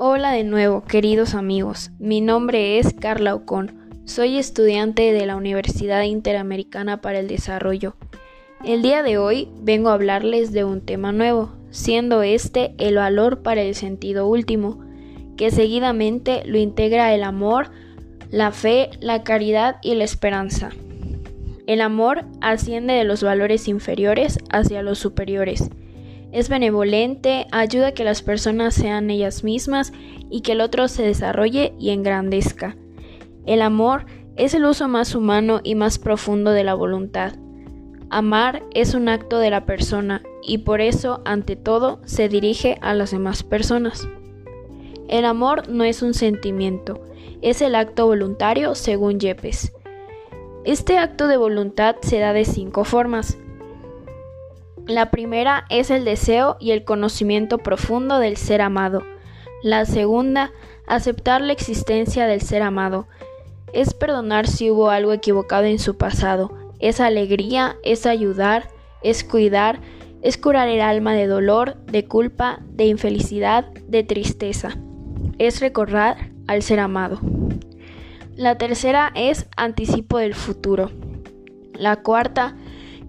Hola de nuevo, queridos amigos. Mi nombre es Carla Ocon. Soy estudiante de la Universidad Interamericana para el Desarrollo. El día de hoy vengo a hablarles de un tema nuevo, siendo este el valor para el sentido último, que seguidamente lo integra el amor, la fe, la caridad y la esperanza. El amor asciende de los valores inferiores hacia los superiores. Es benevolente, ayuda a que las personas sean ellas mismas y que el otro se desarrolle y engrandezca. El amor es el uso más humano y más profundo de la voluntad. Amar es un acto de la persona y por eso, ante todo, se dirige a las demás personas. El amor no es un sentimiento, es el acto voluntario según Yepes. Este acto de voluntad se da de cinco formas. La primera es el deseo y el conocimiento profundo del ser amado. La segunda, aceptar la existencia del ser amado. Es perdonar si hubo algo equivocado en su pasado. Es alegría, es ayudar, es cuidar, es curar el alma de dolor, de culpa, de infelicidad, de tristeza. Es recordar al ser amado. La tercera es anticipo del futuro. La cuarta,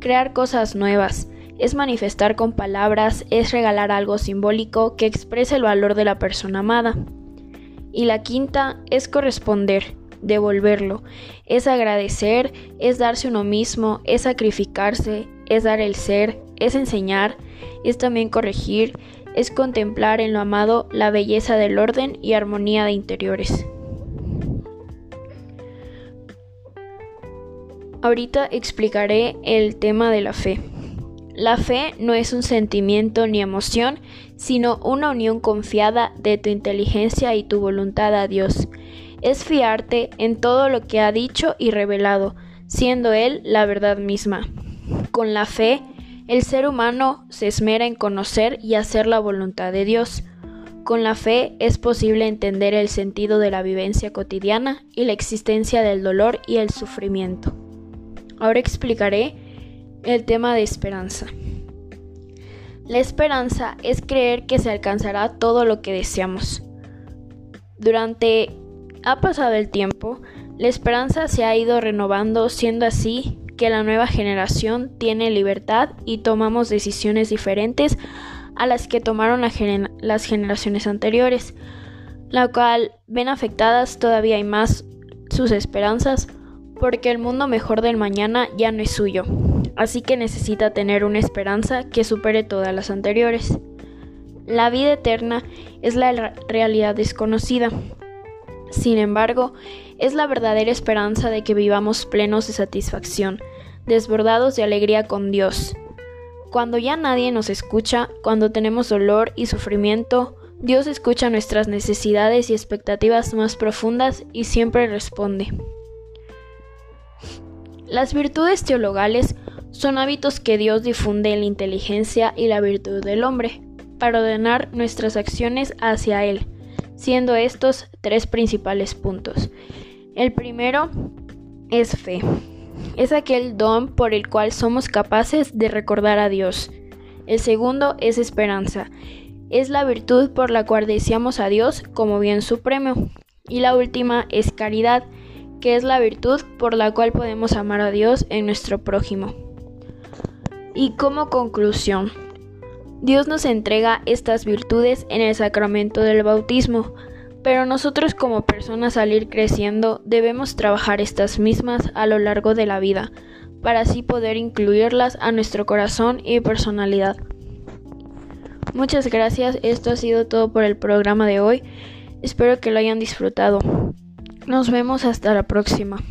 crear cosas nuevas. Es manifestar con palabras, es regalar algo simbólico que exprese el valor de la persona amada. Y la quinta es corresponder, devolverlo. Es agradecer, es darse uno mismo, es sacrificarse, es dar el ser, es enseñar, es también corregir, es contemplar en lo amado la belleza del orden y armonía de interiores. Ahorita explicaré el tema de la fe. La fe no es un sentimiento ni emoción, sino una unión confiada de tu inteligencia y tu voluntad a Dios. Es fiarte en todo lo que ha dicho y revelado, siendo Él la verdad misma. Con la fe, el ser humano se esmera en conocer y hacer la voluntad de Dios. Con la fe es posible entender el sentido de la vivencia cotidiana y la existencia del dolor y el sufrimiento. Ahora explicaré el tema de esperanza. La esperanza es creer que se alcanzará todo lo que deseamos. Durante ha pasado el tiempo, la esperanza se ha ido renovando, siendo así que la nueva generación tiene libertad y tomamos decisiones diferentes a las que tomaron las generaciones anteriores, la cual ven afectadas todavía hay más sus esperanzas porque el mundo mejor del mañana ya no es suyo, así que necesita tener una esperanza que supere todas las anteriores. La vida eterna es la realidad desconocida. Sin embargo, es la verdadera esperanza de que vivamos plenos de satisfacción, desbordados de alegría con Dios. Cuando ya nadie nos escucha, cuando tenemos dolor y sufrimiento, Dios escucha nuestras necesidades y expectativas más profundas y siempre responde. Las virtudes teologales son hábitos que Dios difunde en la inteligencia y la virtud del hombre, para ordenar nuestras acciones hacia Él, siendo estos tres principales puntos. El primero es fe. Es aquel don por el cual somos capaces de recordar a Dios. El segundo es esperanza. Es la virtud por la cual deseamos a Dios como bien supremo. Y la última es caridad que es la virtud por la cual podemos amar a Dios en nuestro prójimo. Y como conclusión, Dios nos entrega estas virtudes en el sacramento del bautismo, pero nosotros como personas al ir creciendo debemos trabajar estas mismas a lo largo de la vida, para así poder incluirlas a nuestro corazón y personalidad. Muchas gracias, esto ha sido todo por el programa de hoy, espero que lo hayan disfrutado. Nos vemos hasta la próxima.